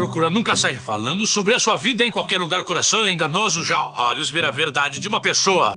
Procura nunca sair falando sobre a sua vida em qualquer lugar. Coração é enganoso, já olhos ver a verdade de uma pessoa.